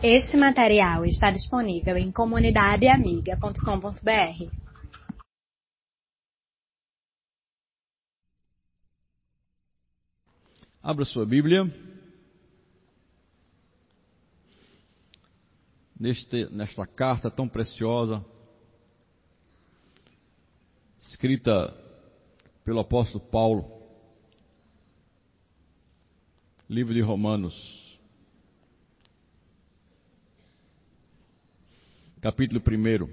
Este material está disponível em comunidadeamiga.com.br. Abra sua Bíblia. Neste, nesta carta tão preciosa, escrita pelo apóstolo Paulo, livro de Romanos. Capítulo 1.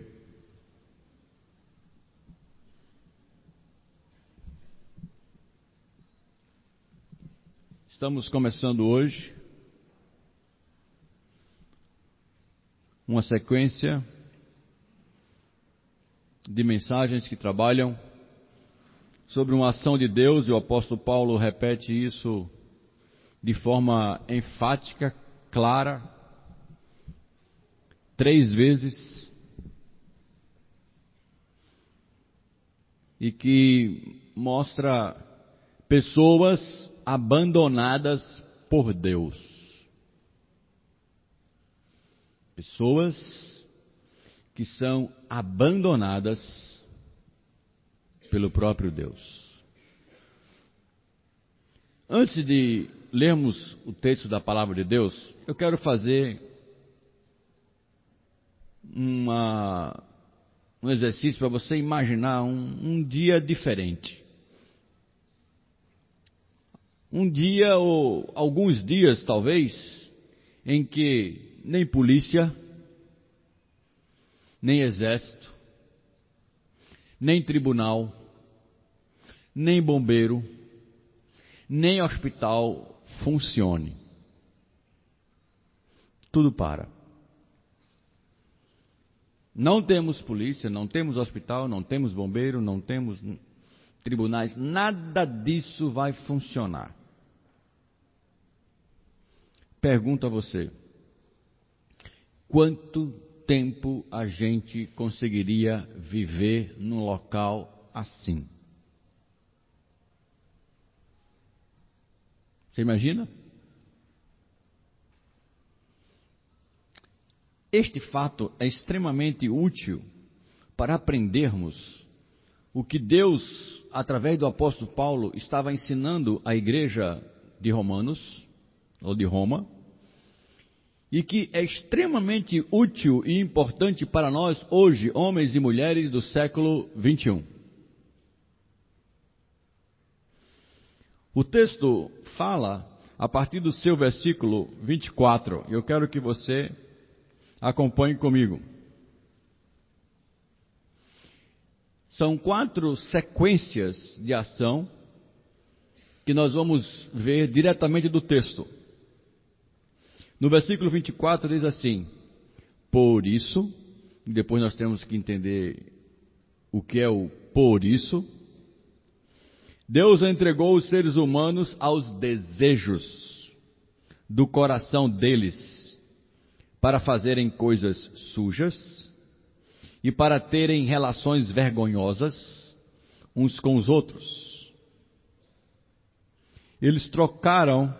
Estamos começando hoje uma sequência de mensagens que trabalham sobre uma ação de Deus, e o apóstolo Paulo repete isso de forma enfática, clara, três vezes e que mostra pessoas abandonadas por Deus. Pessoas que são abandonadas pelo próprio Deus. Antes de lermos o texto da palavra de Deus, eu quero fazer uma, um exercício para você imaginar um, um dia diferente. Um dia ou alguns dias, talvez, em que nem polícia, nem exército, nem tribunal, nem bombeiro, nem hospital funcione. Tudo para. Não temos polícia, não temos hospital, não temos bombeiro, não temos tribunais, nada disso vai funcionar. Pergunto a você: quanto tempo a gente conseguiria viver num local assim? Você imagina? Este fato é extremamente útil para aprendermos o que Deus, através do apóstolo Paulo, estava ensinando à igreja de Romanos, ou de Roma, e que é extremamente útil e importante para nós hoje, homens e mulheres do século 21. O texto fala a partir do seu versículo 24. Eu quero que você Acompanhe comigo. São quatro sequências de ação que nós vamos ver diretamente do texto. No versículo 24 diz assim: Por isso, depois nós temos que entender o que é o por isso. Deus entregou os seres humanos aos desejos do coração deles para fazerem coisas sujas e para terem relações vergonhosas uns com os outros. Eles trocaram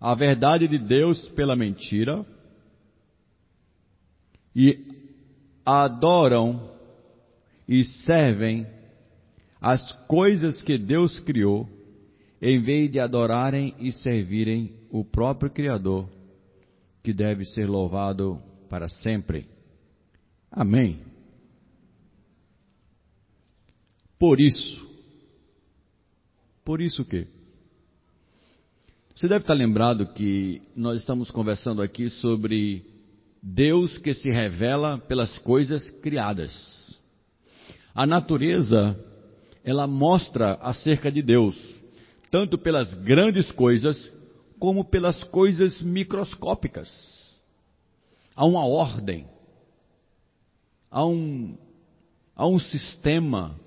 a verdade de Deus pela mentira e adoram e servem as coisas que Deus criou, em vez de adorarem e servirem o próprio Criador que deve ser louvado para sempre. Amém. Por isso, por isso que você deve estar lembrado que nós estamos conversando aqui sobre Deus que se revela pelas coisas criadas. A natureza, ela mostra acerca de Deus, tanto pelas grandes coisas como pelas coisas microscópicas. Há uma ordem, há um, há um sistema,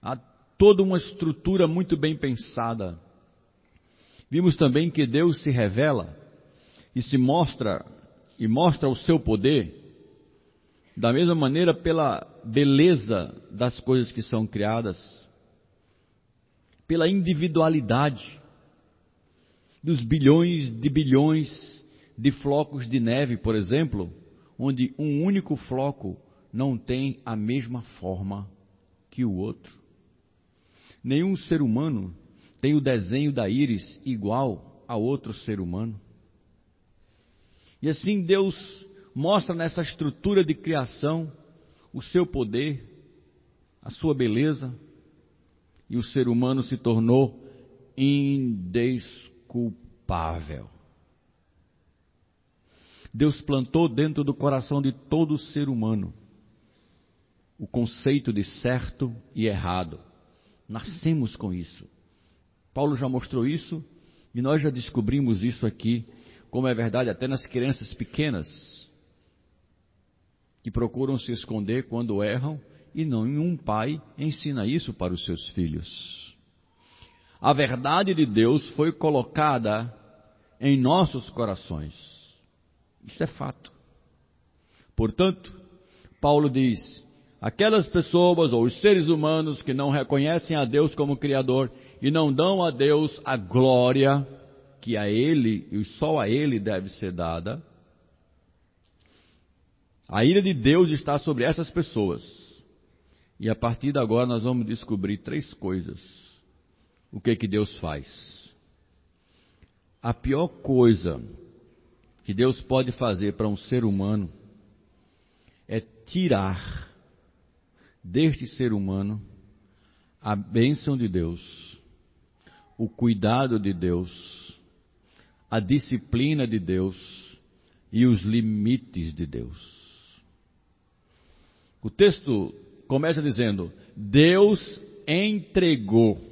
há toda uma estrutura muito bem pensada. Vimos também que Deus se revela e se mostra e mostra o seu poder da mesma maneira pela beleza das coisas que são criadas, pela individualidade dos bilhões de bilhões de flocos de neve, por exemplo, onde um único floco não tem a mesma forma que o outro. Nenhum ser humano tem o desenho da íris igual a outro ser humano. E assim Deus mostra nessa estrutura de criação o seu poder, a sua beleza, e o ser humano se tornou indesculpável. Deus plantou dentro do coração de todo ser humano o conceito de certo e errado. Nascemos com isso. Paulo já mostrou isso e nós já descobrimos isso aqui, como é verdade até nas crianças pequenas, que procuram se esconder quando erram e nenhum pai ensina isso para os seus filhos. A verdade de Deus foi colocada em nossos corações. Isso é fato. Portanto, Paulo diz: aquelas pessoas ou os seres humanos que não reconhecem a Deus como Criador e não dão a Deus a glória que a Ele e só a Ele deve ser dada, a ira de Deus está sobre essas pessoas. E a partir de agora nós vamos descobrir três coisas. O que que Deus faz? A pior coisa que Deus pode fazer para um ser humano é tirar deste ser humano a bênção de Deus, o cuidado de Deus, a disciplina de Deus e os limites de Deus. O texto começa dizendo: Deus entregou.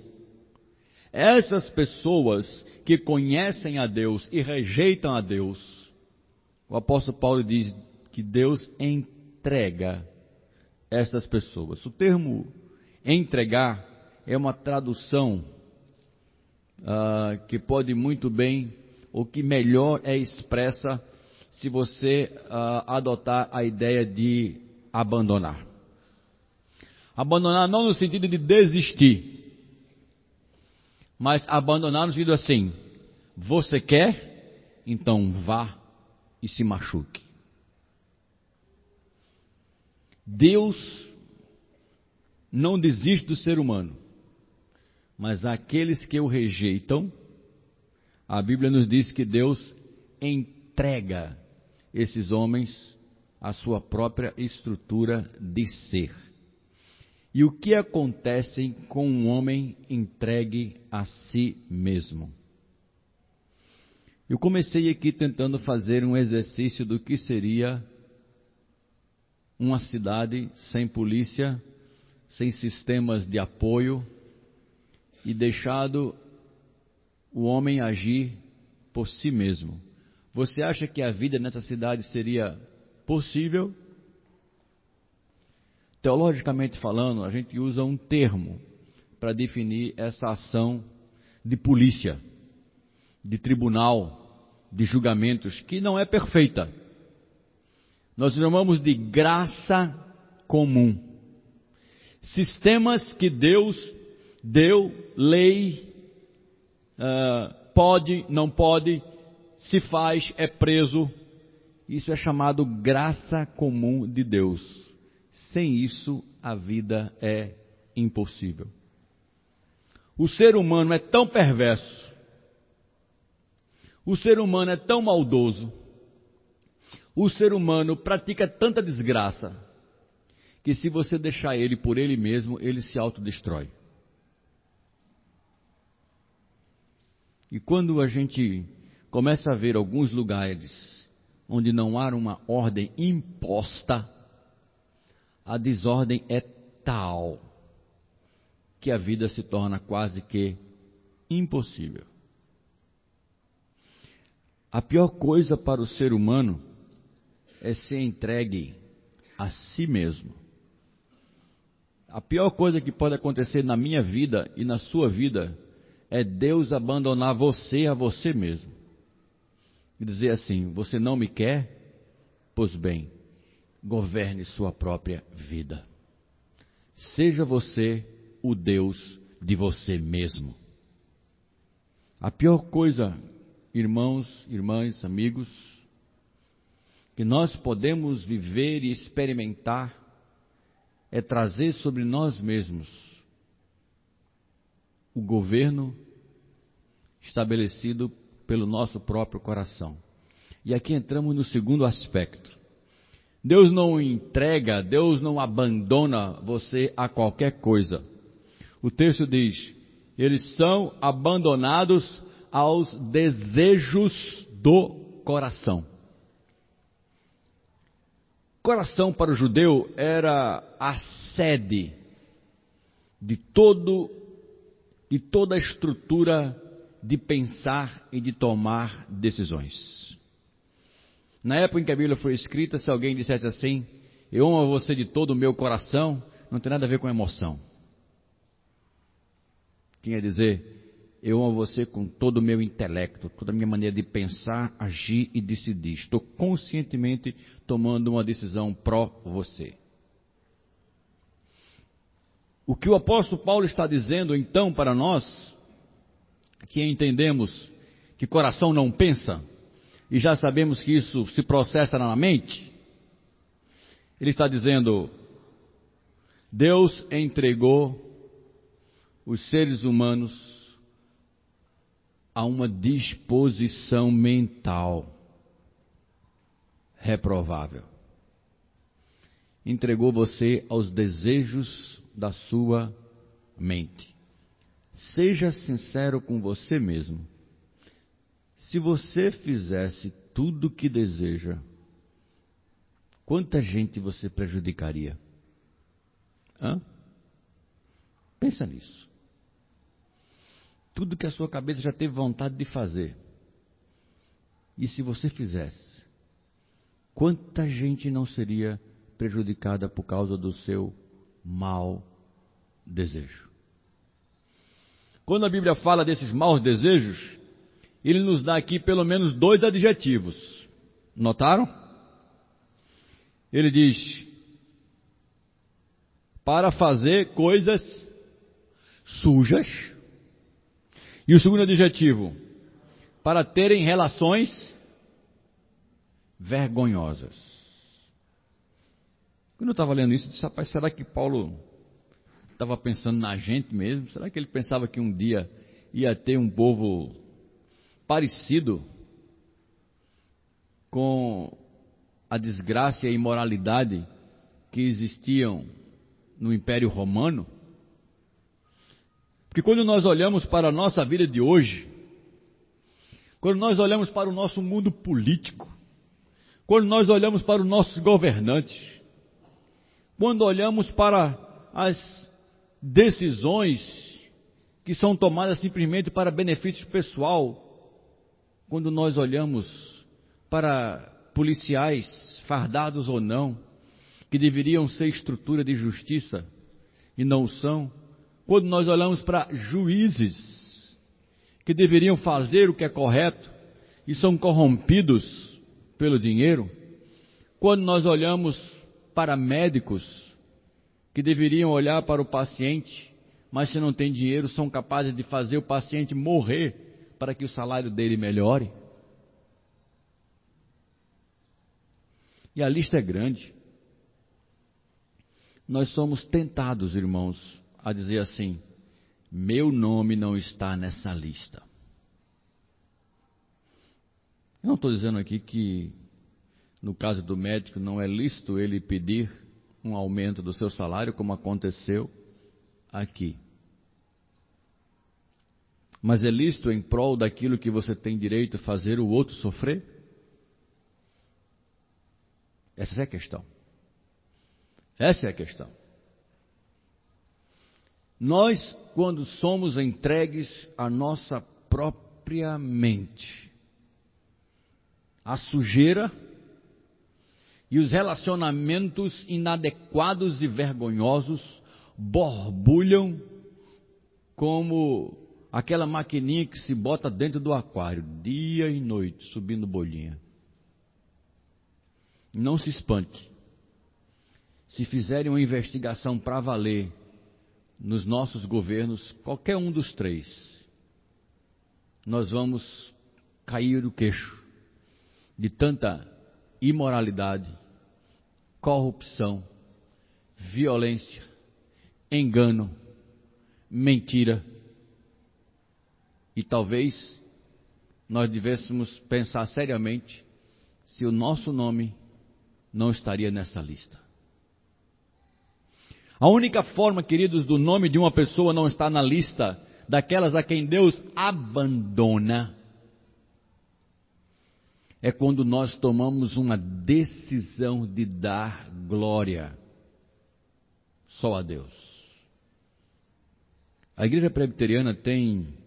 Essas pessoas que conhecem a Deus e rejeitam a Deus, o apóstolo Paulo diz que Deus entrega essas pessoas. O termo entregar é uma tradução uh, que pode muito bem, ou que melhor é expressa se você uh, adotar a ideia de abandonar. Abandonar não no sentido de desistir, mas abandonar no sentido assim: você quer, então vá e se machuque. Deus não desiste do ser humano, mas aqueles que o rejeitam, a Bíblia nos diz que Deus entrega esses homens a sua própria estrutura de ser. E o que acontece com um homem entregue a si mesmo? Eu comecei aqui tentando fazer um exercício do que seria uma cidade sem polícia, sem sistemas de apoio e deixado o homem agir por si mesmo. Você acha que a vida nessa cidade seria possível. Teologicamente falando, a gente usa um termo para definir essa ação de polícia, de tribunal, de julgamentos, que não é perfeita. Nós chamamos de graça comum. Sistemas que Deus deu, lei, uh, pode, não pode, se faz, é preso, isso é chamado graça comum de Deus. Sem isso, a vida é impossível. O ser humano é tão perverso, o ser humano é tão maldoso, o ser humano pratica tanta desgraça, que se você deixar ele por ele mesmo, ele se autodestrói. E quando a gente começa a ver alguns lugares onde não há uma ordem imposta, a desordem é tal que a vida se torna quase que impossível. A pior coisa para o ser humano é ser entregue a si mesmo. A pior coisa que pode acontecer na minha vida e na sua vida é Deus abandonar você a você mesmo e dizer assim: Você não me quer? Pois bem, governe sua própria vida. Seja você o Deus de você mesmo. A pior coisa, irmãos, irmãs, amigos, que nós podemos viver e experimentar é trazer sobre nós mesmos o governo estabelecido pelo nosso próprio coração. E aqui entramos no segundo aspecto. Deus não entrega, Deus não abandona você a qualquer coisa. O texto diz: eles são abandonados aos desejos do coração. Coração para o judeu era a sede de todo de toda a estrutura de pensar e de tomar decisões. Na época em que a Bíblia foi escrita, se alguém dissesse assim: Eu amo você de todo o meu coração, não tem nada a ver com emoção. Tinha dizer: Eu amo você com todo o meu intelecto, toda a minha maneira de pensar, agir e decidir. Estou conscientemente tomando uma decisão pró você. O que o apóstolo Paulo está dizendo então para nós, que entendemos que coração não pensa, e já sabemos que isso se processa na mente, ele está dizendo: Deus entregou os seres humanos a uma disposição mental reprovável. Entregou você aos desejos da sua mente. Seja sincero com você mesmo. Se você fizesse tudo o que deseja, quanta gente você prejudicaria? Hã? Pensa nisso. Tudo que a sua cabeça já teve vontade de fazer. E se você fizesse, quanta gente não seria prejudicada por causa do seu mau desejo? Quando a Bíblia fala desses maus desejos, ele nos dá aqui pelo menos dois adjetivos. Notaram? Ele diz: para fazer coisas sujas. E o segundo adjetivo, para terem relações vergonhosas. Quando eu estava lendo isso, eu disse, rapaz, será que Paulo estava pensando na gente mesmo? Será que ele pensava que um dia ia ter um povo parecido com a desgraça e a imoralidade que existiam no Império Romano? Porque quando nós olhamos para a nossa vida de hoje, quando nós olhamos para o nosso mundo político, quando nós olhamos para os nossos governantes, quando olhamos para as decisões que são tomadas simplesmente para benefício pessoal, quando nós olhamos para policiais, fardados ou não, que deveriam ser estrutura de justiça e não são, quando nós olhamos para juízes que deveriam fazer o que é correto e são corrompidos pelo dinheiro, quando nós olhamos para médicos que deveriam olhar para o paciente, mas se não tem dinheiro são capazes de fazer o paciente morrer para que o salário dele melhore. E a lista é grande. Nós somos tentados, irmãos, a dizer assim: meu nome não está nessa lista. Eu não estou dizendo aqui que, no caso do médico, não é lícito ele pedir um aumento do seu salário, como aconteceu aqui. Mas é lícito em prol daquilo que você tem direito a fazer o outro sofrer? Essa é a questão. Essa é a questão. Nós, quando somos entregues à nossa própria mente, a sujeira e os relacionamentos inadequados e vergonhosos borbulham como aquela maquininha que se bota dentro do aquário, dia e noite, subindo bolinha. Não se espante. Se fizerem uma investigação para valer nos nossos governos, qualquer um dos três, nós vamos cair o queixo de tanta imoralidade, corrupção, violência, engano, mentira. E talvez nós devêssemos pensar seriamente se o nosso nome não estaria nessa lista. A única forma, queridos, do nome de uma pessoa não estar na lista daquelas a quem Deus abandona é quando nós tomamos uma decisão de dar glória só a Deus. A Igreja Presbiteriana tem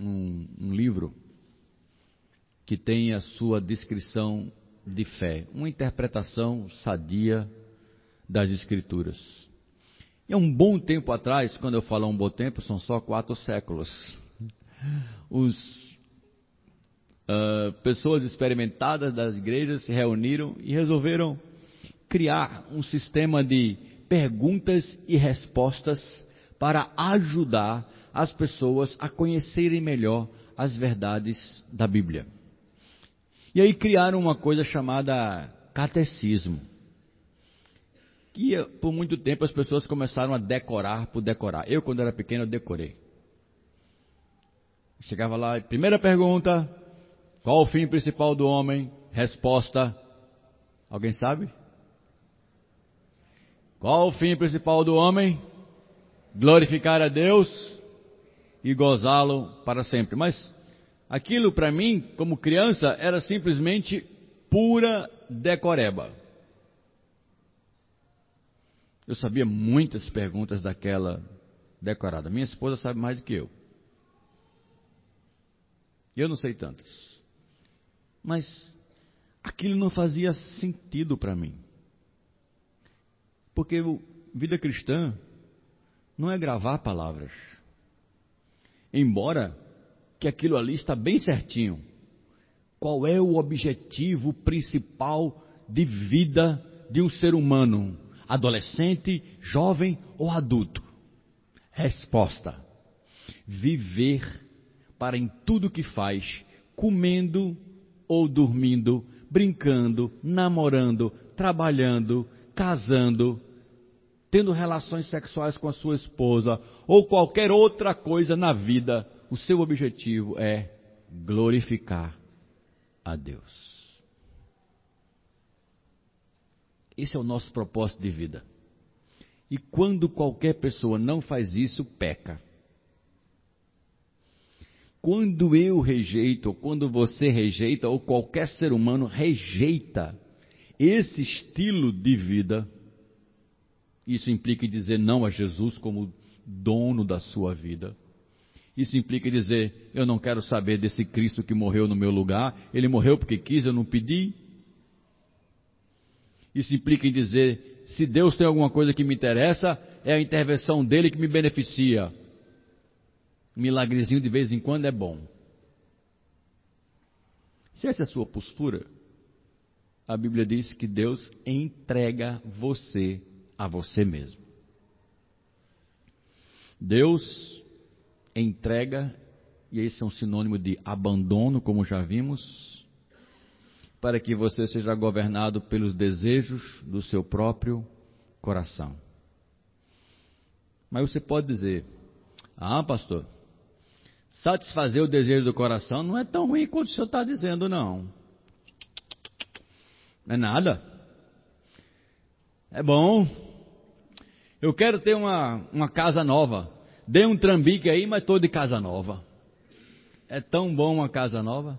um, um livro que tem a sua descrição de fé, uma interpretação sadia das Escrituras. E há um bom tempo atrás, quando eu falo um bom tempo, são só quatro séculos, os uh, pessoas experimentadas das igrejas se reuniram e resolveram criar um sistema de perguntas e respostas para ajudar as pessoas a conhecerem melhor as verdades da Bíblia. E aí criaram uma coisa chamada catecismo. Que por muito tempo as pessoas começaram a decorar por decorar. Eu, quando era pequeno, eu decorei. Chegava lá, primeira pergunta, qual o fim principal do homem? Resposta: Alguém sabe? Qual o fim principal do homem? Glorificar a Deus e gozá-lo para sempre. Mas aquilo para mim, como criança, era simplesmente pura decoreba. Eu sabia muitas perguntas daquela decorada. Minha esposa sabe mais do que eu. Eu não sei tantas. Mas aquilo não fazia sentido para mim. Porque vida cristã não é gravar palavras. Embora que aquilo ali está bem certinho. Qual é o objetivo principal de vida de um ser humano, adolescente, jovem ou adulto? Resposta: viver para em tudo que faz, comendo, ou dormindo, brincando, namorando, trabalhando, casando, tendo relações sexuais com a sua esposa ou qualquer outra coisa na vida, o seu objetivo é glorificar a Deus. Esse é o nosso propósito de vida. E quando qualquer pessoa não faz isso, peca. Quando eu rejeito, ou quando você rejeita, ou qualquer ser humano rejeita esse estilo de vida, isso implica dizer não a Jesus como dono da sua vida. Isso implica dizer: eu não quero saber desse Cristo que morreu no meu lugar, ele morreu porque quis, eu não pedi. Isso implica em dizer: se Deus tem alguma coisa que me interessa, é a intervenção dele que me beneficia milagrezinho de vez em quando é bom. Se essa é a sua postura, a Bíblia diz que Deus entrega você a você mesmo. Deus entrega, e esse é um sinônimo de abandono, como já vimos, para que você seja governado pelos desejos do seu próprio coração. Mas você pode dizer: Ah, pastor, satisfazer o desejo do coração não é tão ruim quanto o senhor está dizendo, não. Não é nada. É bom. Eu quero ter uma, uma casa nova. Dê um trambique aí, mas estou de casa nova. É tão bom uma casa nova?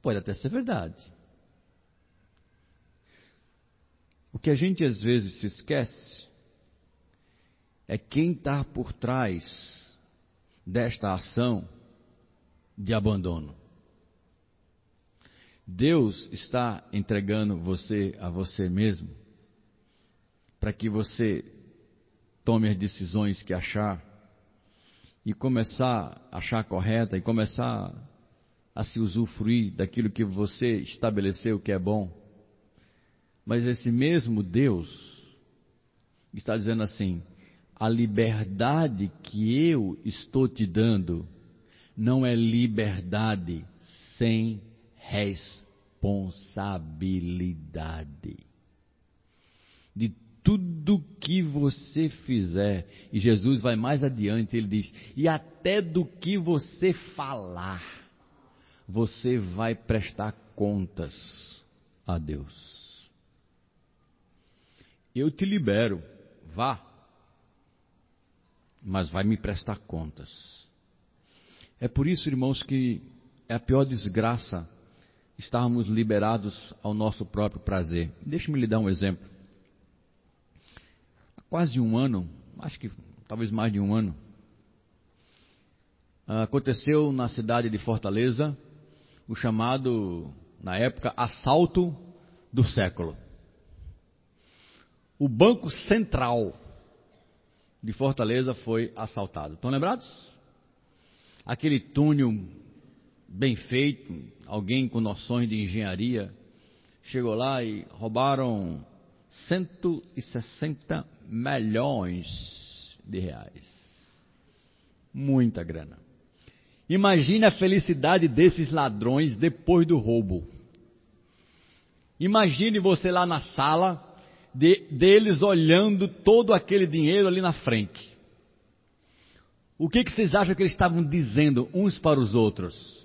Pode até ser verdade. O que a gente às vezes se esquece é quem está por trás desta ação de abandono. Deus está entregando você a você mesmo para que você tome as decisões que achar e começar a achar correta e começar a se usufruir daquilo que você estabeleceu que é bom. Mas esse mesmo Deus está dizendo assim: a liberdade que eu estou te dando não é liberdade sem responsabilidade. De tudo que você fizer, e Jesus vai mais adiante, ele diz: e até do que você falar, você vai prestar contas a Deus. Eu te libero, vá, mas vai me prestar contas. É por isso, irmãos, que é a pior desgraça estarmos liberados ao nosso próprio prazer. Deixe-me lhe dar um exemplo quase um ano, acho que talvez mais de um ano, aconteceu na cidade de Fortaleza o chamado, na época, assalto do século. O Banco Central de Fortaleza foi assaltado. Estão lembrados? Aquele túnel bem feito, alguém com noções de engenharia chegou lá e roubaram 160 milhões de reais. Muita grana. Imagine a felicidade desses ladrões depois do roubo. Imagine você lá na sala de, deles olhando todo aquele dinheiro ali na frente. O que, que vocês acham que eles estavam dizendo uns para os outros?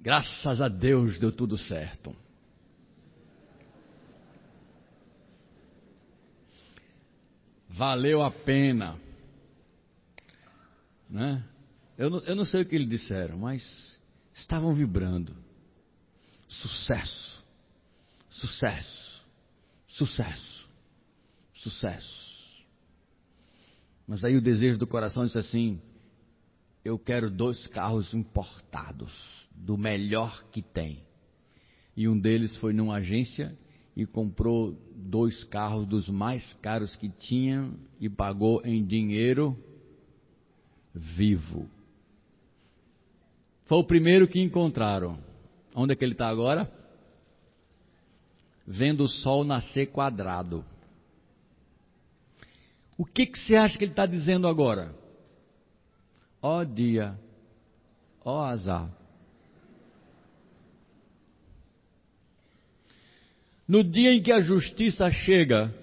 Graças a Deus deu tudo certo. Valeu a pena. Né? Eu, não, eu não sei o que eles disseram, mas estavam vibrando. Sucesso, sucesso, sucesso, sucesso. Mas aí o desejo do coração disse assim: eu quero dois carros importados, do melhor que tem. E um deles foi numa agência e comprou dois carros dos mais caros que tinha e pagou em dinheiro vivo. Foi o primeiro que encontraram. Onde é que ele está agora? Vendo o sol nascer quadrado. O que, que você acha que ele está dizendo agora? Ó dia, ó azar. No dia em que a justiça chega,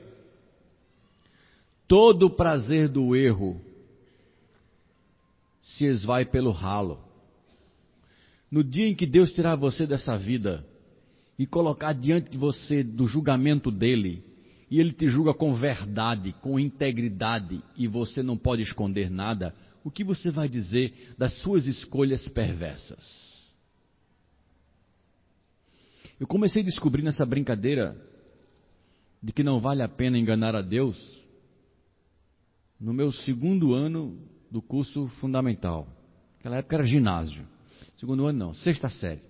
todo o prazer do erro se esvai pelo ralo. No dia em que Deus tirar você dessa vida e colocar diante de você do julgamento dele, e ele te julga com verdade, com integridade, e você não pode esconder nada, o que você vai dizer das suas escolhas perversas? Eu comecei a descobrir nessa brincadeira de que não vale a pena enganar a Deus no meu segundo ano do curso fundamental. Naquela época era ginásio. Segundo ano não, sexta série.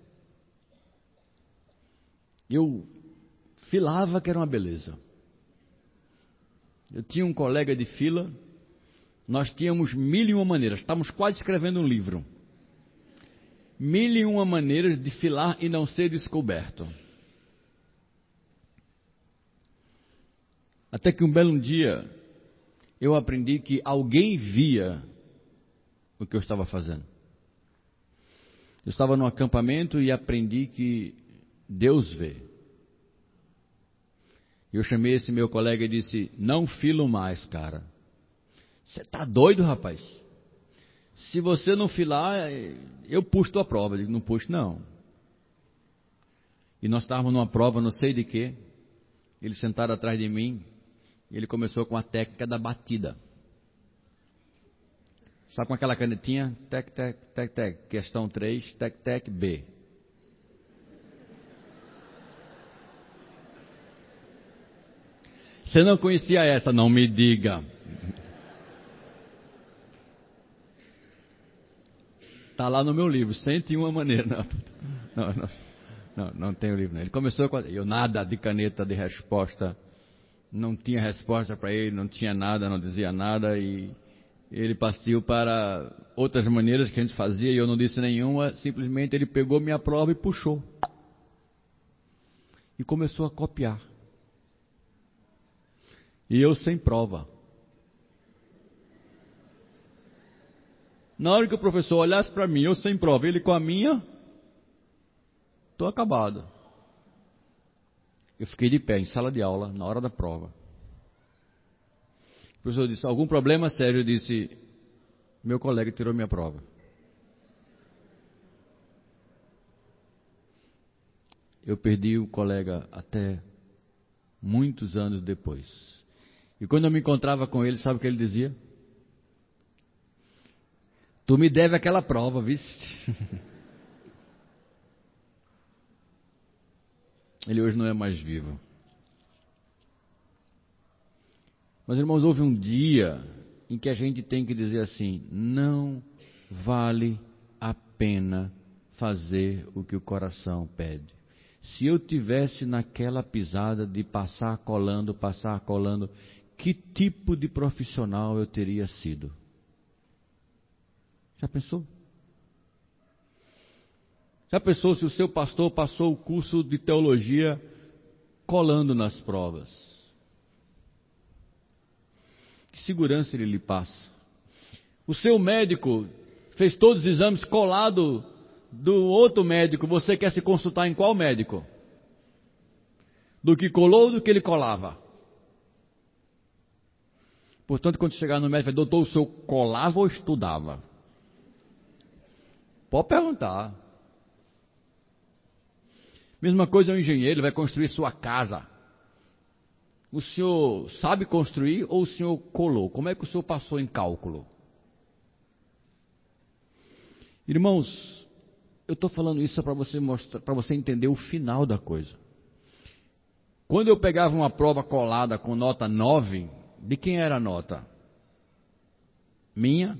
Eu filava que era uma beleza. Eu tinha um colega de fila, nós tínhamos mil e uma maneiras, estávamos quase escrevendo um livro mil e uma maneiras de filar e não ser descoberto. Até que um belo dia eu aprendi que alguém via o que eu estava fazendo. Eu estava num acampamento e aprendi que Deus vê. Eu chamei esse meu colega e disse: Não filo mais, cara. Você está doido, rapaz? Se você não filar, eu puxo tua prova. Eu digo, não puxo, não. E nós estávamos numa prova, não sei de quê. Eles sentaram atrás de mim. E ele começou com a técnica da batida. Sabe com aquela canetinha? Tec, tec, tec, tec. Questão 3, tec, tec, B. Você não conhecia essa? Não me diga. Está lá no meu livro, 101 maneiras. Não, não, não, não, não tem o livro. Ele começou com. Eu nada de caneta de resposta. Não tinha resposta para ele, não tinha nada, não dizia nada. E ele partiu para outras maneiras que a gente fazia e eu não disse nenhuma. Simplesmente ele pegou minha prova e puxou. E começou a copiar. E eu sem prova. Na hora que o professor olhasse para mim, eu sem prova, ele com a minha, estou acabado. Eu fiquei de pé em sala de aula, na hora da prova. O professor disse: Algum problema sério? Eu disse: Meu colega tirou minha prova. Eu perdi o colega até muitos anos depois. E quando eu me encontrava com ele, sabe o que ele dizia? Tu me deve aquela prova, viste? Ele hoje não é mais vivo. Mas, irmãos, houve um dia em que a gente tem que dizer assim: não vale a pena fazer o que o coração pede. Se eu tivesse naquela pisada de passar colando, passar colando, que tipo de profissional eu teria sido? Já pensou? Já pensou se o seu pastor passou o curso de teologia colando nas provas? Que segurança ele lhe passa? O seu médico fez todos os exames colado do outro médico. Você quer se consultar em qual médico? Do que colou ou do que ele colava? Portanto, quando chegar no médico, doutor, o senhor colava ou estudava? Pode perguntar. Mesma coisa um engenheiro, ele vai construir sua casa. O senhor sabe construir ou o senhor colou? Como é que o senhor passou em cálculo? Irmãos, eu estou falando isso para você mostrar, para você entender o final da coisa. Quando eu pegava uma prova colada com nota 9, de quem era a nota? Minha?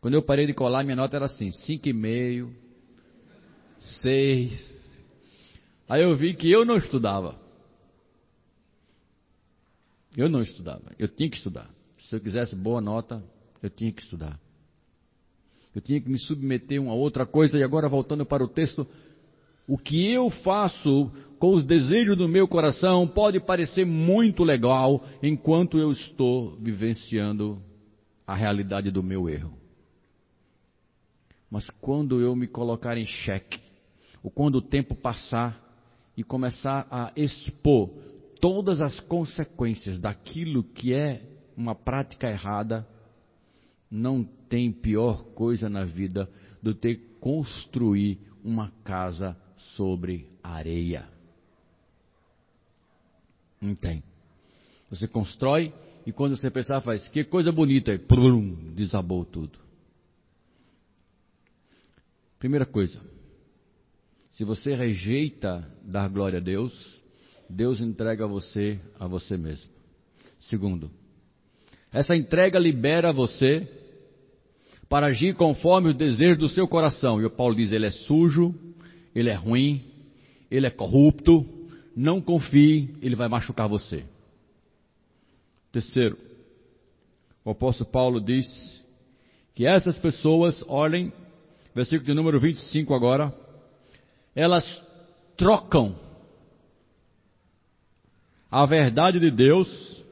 Quando eu parei de colar, minha nota era assim, 5,5, seis. Aí eu vi que eu não estudava. Eu não estudava. Eu tinha que estudar. Se eu quisesse boa nota, eu tinha que estudar. Eu tinha que me submeter a uma outra coisa. E agora, voltando para o texto, o que eu faço com os desejos do meu coração pode parecer muito legal enquanto eu estou vivenciando a realidade do meu erro. Mas quando eu me colocar em xeque, ou quando o tempo passar e começar a expor todas as consequências daquilo que é uma prática errada, não tem pior coisa na vida do que construir uma casa sobre areia. Não tem. Você constrói e quando você pensar, faz que coisa bonita, e desabou tudo. Primeira coisa, se você rejeita dar glória a Deus, Deus entrega você a você mesmo. Segundo, essa entrega libera você para agir conforme os desejos do seu coração. E o Paulo diz: ele é sujo, ele é ruim, ele é corrupto, não confie, ele vai machucar você. Terceiro, o apóstolo Paulo diz que essas pessoas olhem, versículo de número 25 agora, elas trocam a verdade de Deus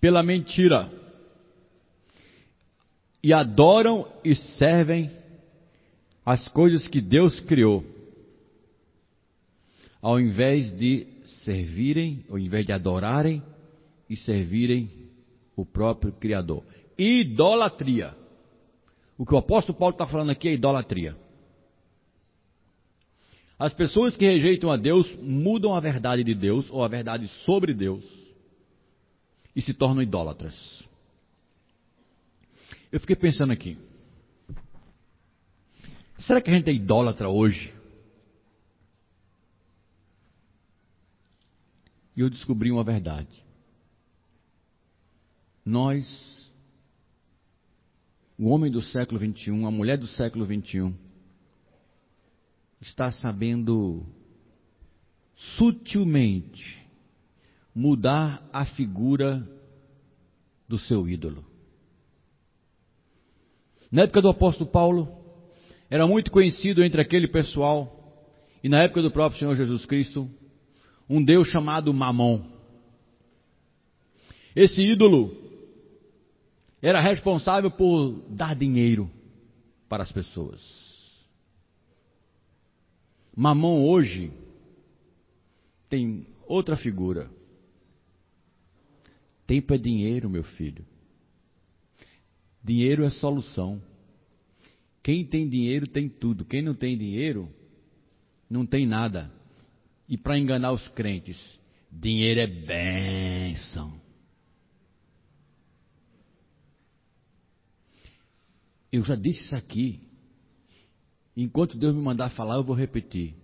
pela mentira e adoram e servem as coisas que Deus criou, ao invés de servirem, ao invés de adorarem e servirem o próprio Criador. Idolatria. O que o apóstolo Paulo está falando aqui é idolatria. As pessoas que rejeitam a Deus mudam a verdade de Deus ou a verdade sobre Deus e se tornam idólatras. Eu fiquei pensando aqui. Será que a gente é idólatra hoje? E eu descobri uma verdade. Nós, o homem do século 21, a mulher do século 21, está sabendo sutilmente mudar a figura do seu ídolo. Na época do apóstolo Paulo, era muito conhecido entre aquele pessoal, e na época do próprio Senhor Jesus Cristo, um Deus chamado Mamon. Esse ídolo era responsável por dar dinheiro para as pessoas. Mamon hoje tem outra figura. Tempo é dinheiro, meu filho. Dinheiro é solução. Quem tem dinheiro tem tudo. Quem não tem dinheiro não tem nada. E para enganar os crentes, dinheiro é bênção. Eu já disse isso aqui. Enquanto Deus me mandar falar, eu vou repetir.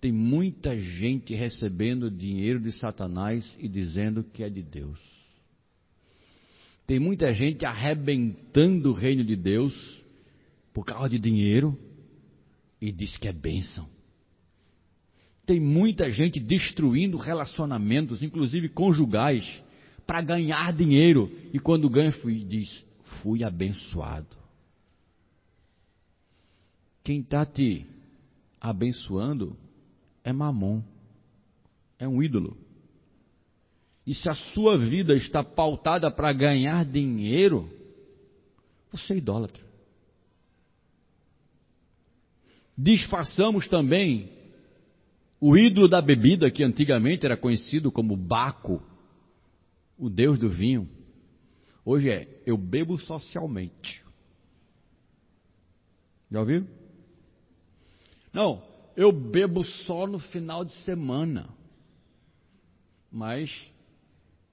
Tem muita gente recebendo dinheiro de Satanás e dizendo que é de Deus. Tem muita gente arrebentando o reino de Deus por causa de dinheiro e diz que é bênção. Tem muita gente destruindo relacionamentos, inclusive conjugais, para ganhar dinheiro e quando ganha diz: fui abençoado. Quem está te abençoando é mamon, é um ídolo. E se a sua vida está pautada para ganhar dinheiro, você é idólatra. Disfarçamos também o ídolo da bebida, que antigamente era conhecido como Baco, o deus do vinho. Hoje é eu bebo socialmente. Já ouviu? Não, eu bebo só no final de semana. Mas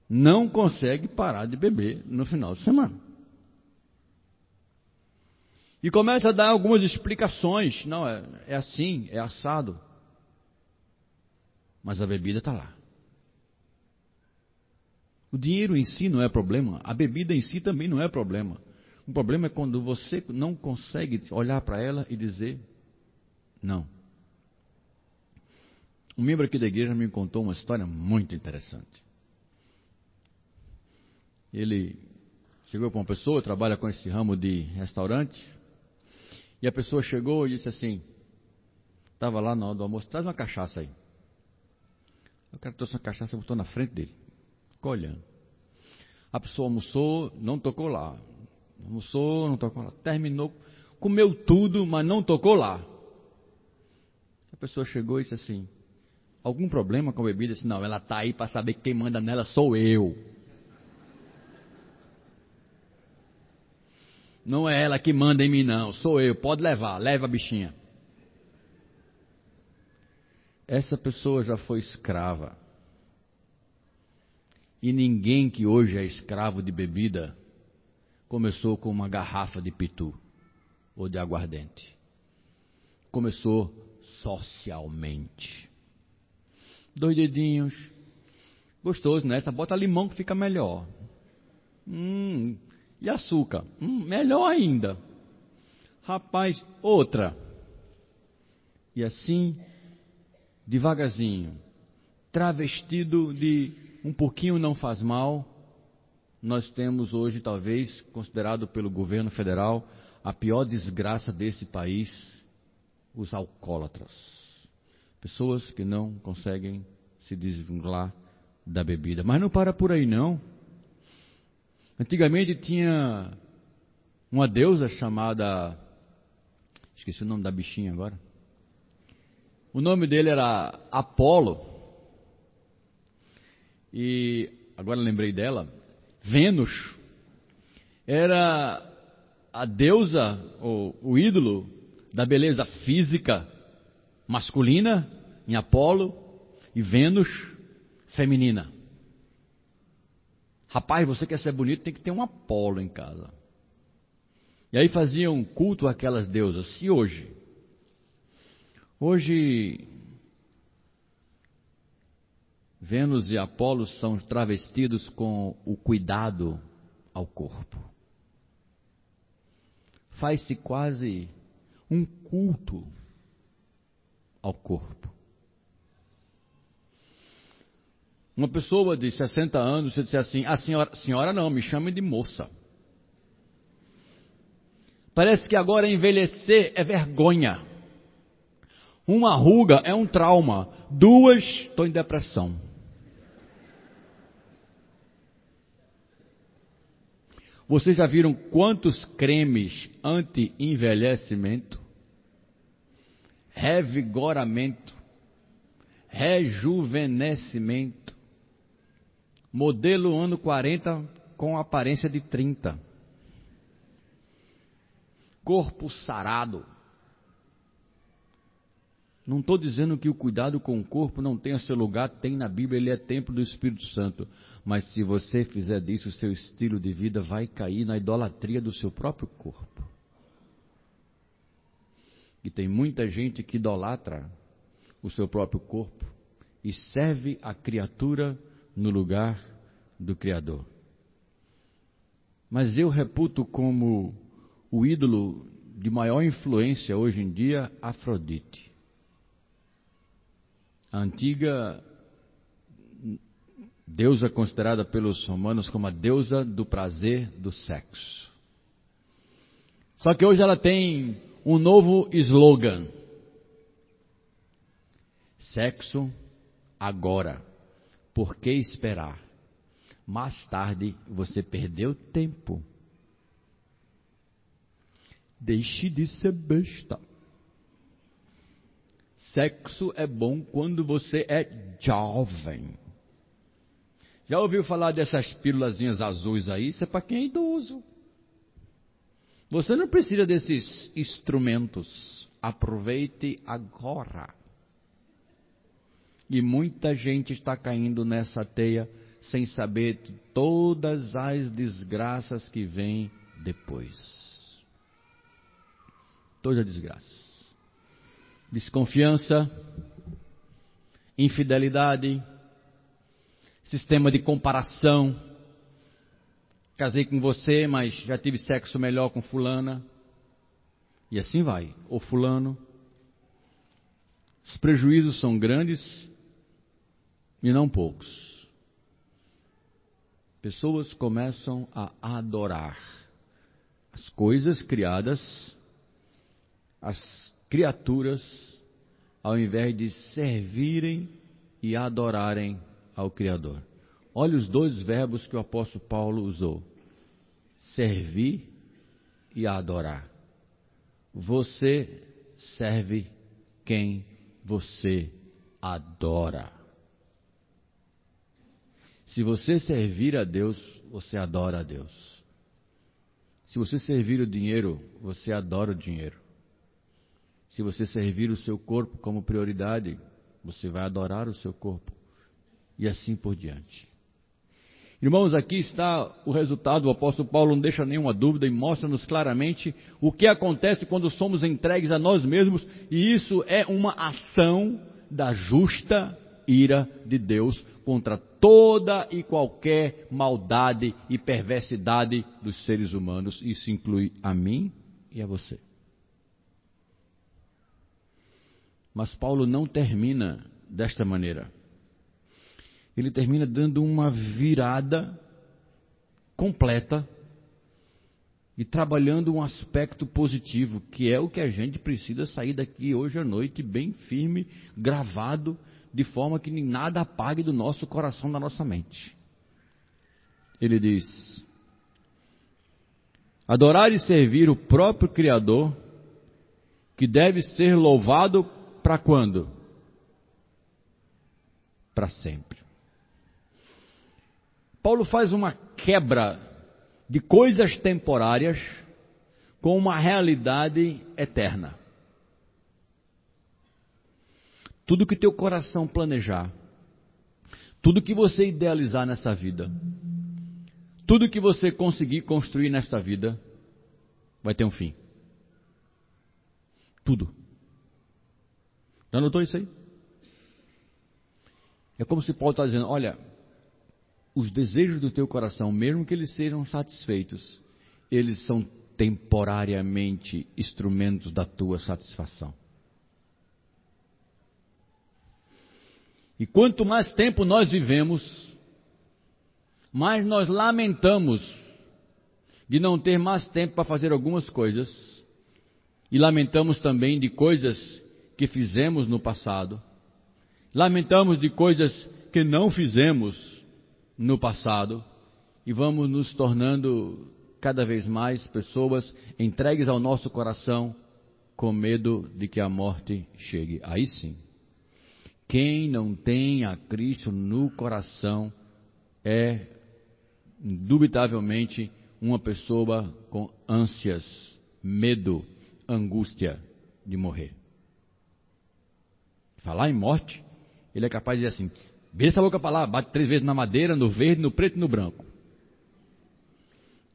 não consegue parar de beber no final de semana. E começa a dar algumas explicações. Não, é, é assim, é assado. Mas a bebida está lá. O dinheiro em si não é problema, a bebida em si também não é problema. O problema é quando você não consegue olhar para ela e dizer não. Um membro aqui da igreja me contou uma história muito interessante. Ele chegou para uma pessoa, trabalha com esse ramo de restaurante, e a pessoa chegou e disse assim: estava lá na hora do almoço, traz uma cachaça aí. O cara trouxe uma cachaça e botou na frente dele, ficou olhando. A pessoa almoçou, não tocou lá. Almoçou, não tocou lá. Terminou, comeu tudo, mas não tocou lá. A pessoa chegou e disse assim: Algum problema com a bebida? Disse, não, ela está aí para saber que quem manda nela sou eu. Não é ela que manda em mim, não. Sou eu. Pode levar. Leva a bichinha. Essa pessoa já foi escrava. E ninguém que hoje é escravo de bebida começou com uma garrafa de pitu ou de aguardente. Começou socialmente. Dois dedinhos. Gostoso, né? Essa bota limão que fica melhor. Hum, e açúcar? Hum, melhor ainda. Rapaz, outra. E assim, devagarzinho, travestido de um pouquinho não faz mal, nós temos hoje, talvez, considerado pelo governo federal, a pior desgraça desse país, os alcoólatras. Pessoas que não conseguem se desvincular da bebida. Mas não para por aí, não. Antigamente tinha uma deusa chamada. Esqueci o nome da bichinha agora. O nome dele era Apolo. E agora lembrei dela. Vênus. Era a deusa, ou o ídolo da beleza física masculina em Apolo e Vênus feminina. Rapaz, você quer ser bonito, tem que ter um Apolo em casa. E aí faziam culto àquelas deusas. E hoje? Hoje, Vênus e Apolo são travestidos com o cuidado ao corpo. Faz-se quase um culto ao corpo. Uma pessoa de 60 anos, você disser assim, a senhora, senhora não, me chame de moça. Parece que agora envelhecer é vergonha. Uma ruga é um trauma. Duas, estou em depressão. Vocês já viram quantos cremes anti-envelhecimento, revigoramento, rejuvenescimento, modelo ano 40 com aparência de 30, corpo sarado, não estou dizendo que o cuidado com o corpo não tenha seu lugar, tem na Bíblia, ele é templo do Espírito Santo. Mas se você fizer disso, seu estilo de vida vai cair na idolatria do seu próprio corpo. E tem muita gente que idolatra o seu próprio corpo e serve a criatura no lugar do Criador. Mas eu reputo como o ídolo de maior influência hoje em dia Afrodite. A antiga deusa considerada pelos romanos como a deusa do prazer do sexo. Só que hoje ela tem um novo slogan: Sexo agora. Por que esperar? Mais tarde você perdeu tempo. Deixe de ser besta. Sexo é bom quando você é jovem. Já ouviu falar dessas pílulazinhas azuis aí? Isso é para quem é idoso. Você não precisa desses instrumentos. Aproveite agora. E muita gente está caindo nessa teia sem saber todas as desgraças que vêm depois. Toda desgraça desconfiança, infidelidade, sistema de comparação. Casei com você, mas já tive sexo melhor com fulana. E assim vai. Ou fulano. Os prejuízos são grandes e não poucos. Pessoas começam a adorar as coisas criadas, as criaturas, ao invés de servirem e adorarem ao Criador. Olha os dois verbos que o apóstolo Paulo usou: servir e adorar. Você serve quem você adora. Se você servir a Deus, você adora a Deus. Se você servir o dinheiro, você adora o dinheiro. Se você servir o seu corpo como prioridade, você vai adorar o seu corpo. E assim por diante. Irmãos, aqui está o resultado. O apóstolo Paulo não deixa nenhuma dúvida e mostra-nos claramente o que acontece quando somos entregues a nós mesmos, e isso é uma ação da justa ira de Deus contra toda e qualquer maldade e perversidade dos seres humanos. Isso inclui a mim e a você. Mas Paulo não termina desta maneira. Ele termina dando uma virada completa e trabalhando um aspecto positivo, que é o que a gente precisa sair daqui hoje à noite bem firme, gravado, de forma que nada apague do nosso coração, da nossa mente. Ele diz: Adorar e servir o próprio Criador, que deve ser louvado para quando? Para sempre. Paulo faz uma quebra de coisas temporárias com uma realidade eterna. Tudo que teu coração planejar, tudo que você idealizar nessa vida, tudo que você conseguir construir nesta vida, vai ter um fim. Tudo. Já notou isso aí? É como se Paulo está dizendo: olha, os desejos do teu coração, mesmo que eles sejam satisfeitos, eles são temporariamente instrumentos da tua satisfação. E quanto mais tempo nós vivemos, mais nós lamentamos de não ter mais tempo para fazer algumas coisas, e lamentamos também de coisas que fizemos no passado, lamentamos de coisas que não fizemos no passado e vamos nos tornando cada vez mais pessoas entregues ao nosso coração com medo de que a morte chegue. Aí sim. Quem não tem a Cristo no coração é indubitavelmente uma pessoa com ânsias, medo, angústia de morrer. Falar em morte, ele é capaz de dizer assim: vira essa boca para lá, bate três vezes na madeira, no verde, no preto e no branco.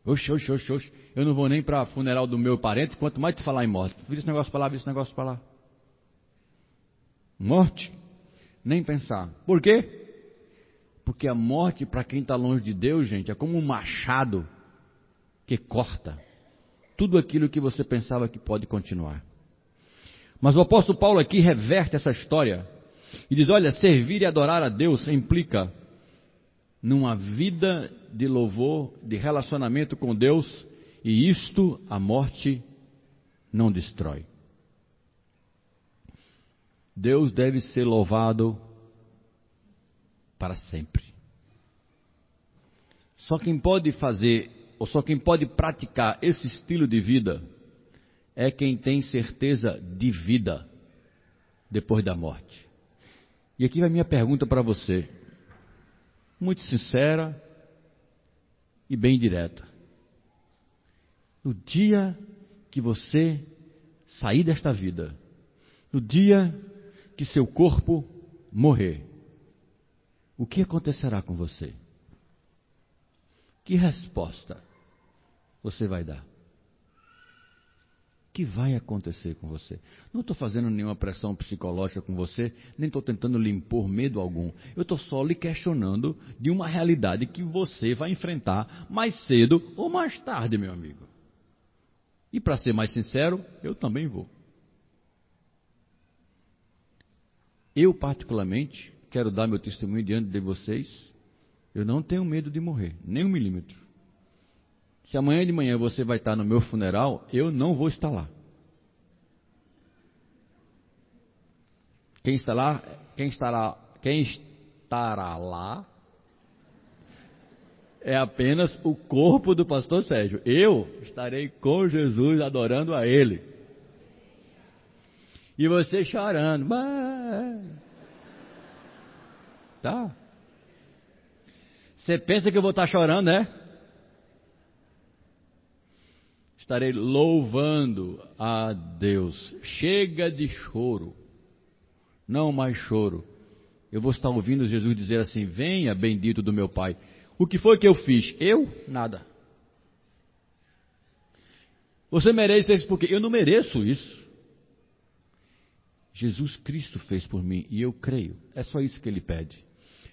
Oxe, oxe, oxe, oxe, eu não vou nem para funeral do meu parente, quanto mais tu falar em morte. Vira esse negócio para lá, vira esse negócio para lá. Morte? Nem pensar. Por quê? Porque a morte, para quem está longe de Deus, gente, é como um machado que corta tudo aquilo que você pensava que pode continuar. Mas o apóstolo Paulo aqui reverte essa história e diz: olha, servir e adorar a Deus implica numa vida de louvor, de relacionamento com Deus, e isto a morte não destrói. Deus deve ser louvado para sempre. Só quem pode fazer, ou só quem pode praticar esse estilo de vida, é quem tem certeza de vida depois da morte. E aqui vai minha pergunta para você, muito sincera e bem direta. No dia que você sair desta vida, no dia que seu corpo morrer, o que acontecerá com você? Que resposta você vai dar? Que vai acontecer com você? Não estou fazendo nenhuma pressão psicológica com você, nem estou tentando lhe impor medo algum. Eu estou só lhe questionando de uma realidade que você vai enfrentar mais cedo ou mais tarde, meu amigo. E para ser mais sincero, eu também vou. Eu, particularmente, quero dar meu testemunho diante de vocês. Eu não tenho medo de morrer, nem um milímetro. Se amanhã de manhã você vai estar no meu funeral, eu não vou estar lá. Quem está lá, quem estará, quem estará lá é apenas o corpo do pastor Sérgio. Eu estarei com Jesus adorando a ele. E você chorando. Tá? Você pensa que eu vou estar chorando, né? Estarei louvando a Deus. Chega de choro. Não mais choro. Eu vou estar ouvindo Jesus dizer assim: Venha, bendito do meu Pai. O que foi que eu fiz? Eu? Nada. Você merece isso porque eu não mereço isso. Jesus Cristo fez por mim e eu creio. É só isso que ele pede.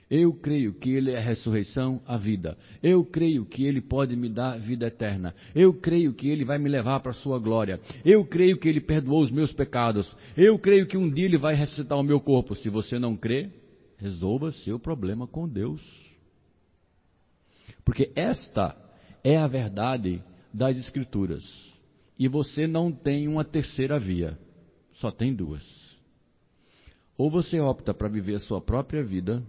Eu creio que Ele é a ressurreição, a vida. Eu creio que Ele pode me dar vida eterna. Eu creio que Ele vai me levar para a Sua glória. Eu creio que Ele perdoou os meus pecados. Eu creio que um dia Ele vai ressuscitar o meu corpo. Se você não crê, resolva seu problema com Deus. Porque esta é a verdade das Escrituras. E você não tem uma terceira via, só tem duas. Ou você opta para viver a sua própria vida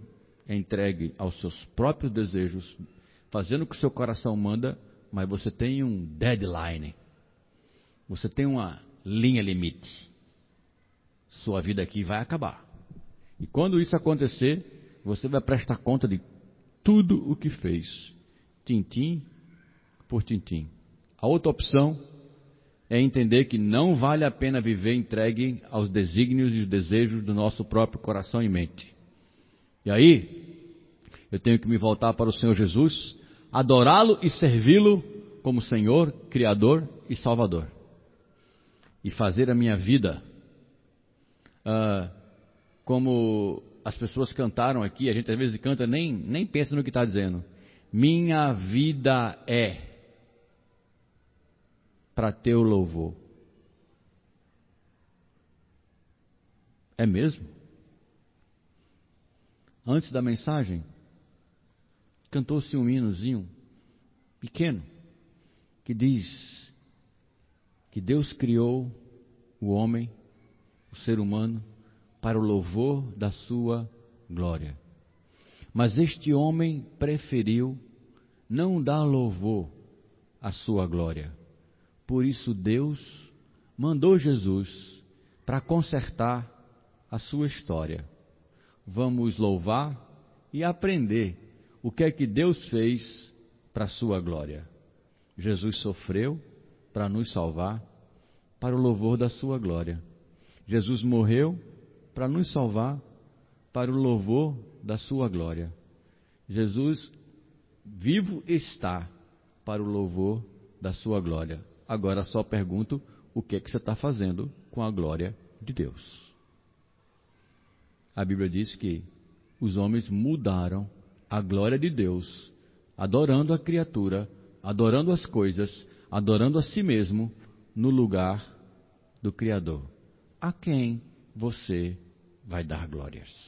entregue aos seus próprios desejos, fazendo o que o seu coração manda, mas você tem um deadline. Você tem uma linha limite. Sua vida aqui vai acabar. E quando isso acontecer, você vai prestar conta de tudo o que fez, tintim por tintim. A outra opção é entender que não vale a pena viver entregue aos desígnios e os desejos do nosso próprio coração e mente. E aí, eu tenho que me voltar para o Senhor Jesus, adorá-lo e servi-lo como Senhor, Criador e Salvador. E fazer a minha vida uh, como as pessoas cantaram aqui, a gente às vezes canta nem, nem pensa no que está dizendo. Minha vida é para teu louvor. É mesmo? Antes da mensagem, cantou-se um hinozinho pequeno que diz que Deus criou o homem, o ser humano, para o louvor da sua glória. Mas este homem preferiu não dar louvor a sua glória. Por isso Deus mandou Jesus para consertar a sua história. Vamos louvar e aprender o que é que Deus fez para a sua glória. Jesus sofreu para nos salvar, para o louvor da sua glória. Jesus morreu para nos salvar, para o louvor da sua glória. Jesus vivo está para o louvor da sua glória. Agora só pergunto o que é que você está fazendo com a glória de Deus. A Bíblia diz que os homens mudaram a glória de Deus, adorando a criatura, adorando as coisas, adorando a si mesmo no lugar do Criador. A quem você vai dar glórias?